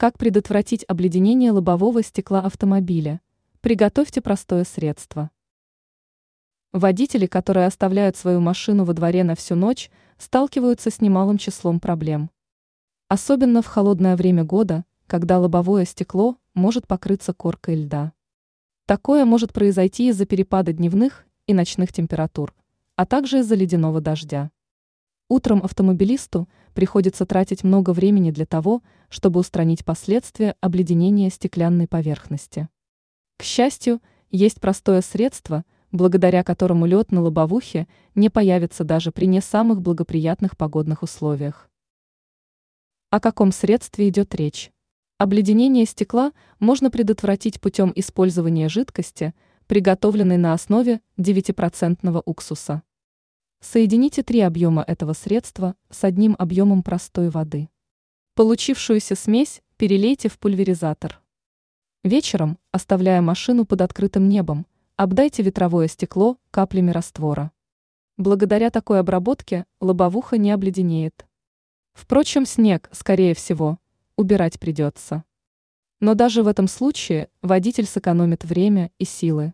Как предотвратить обледенение лобового стекла автомобиля? Приготовьте простое средство. Водители, которые оставляют свою машину во дворе на всю ночь, сталкиваются с немалым числом проблем. Особенно в холодное время года, когда лобовое стекло может покрыться коркой льда. Такое может произойти из-за перепада дневных и ночных температур, а также из-за ледяного дождя. Утром автомобилисту приходится тратить много времени для того, чтобы устранить последствия обледенения стеклянной поверхности. К счастью, есть простое средство, благодаря которому лед на лобовухе не появится даже при не самых благоприятных погодных условиях. О каком средстве идет речь? Обледенение стекла можно предотвратить путем использования жидкости, приготовленной на основе 9% уксуса. Соедините три объема этого средства с одним объемом простой воды. Получившуюся смесь перелейте в пульверизатор. Вечером, оставляя машину под открытым небом, обдайте ветровое стекло каплями раствора. Благодаря такой обработке лобовуха не обледенеет. Впрочем, снег, скорее всего, убирать придется. Но даже в этом случае водитель сэкономит время и силы.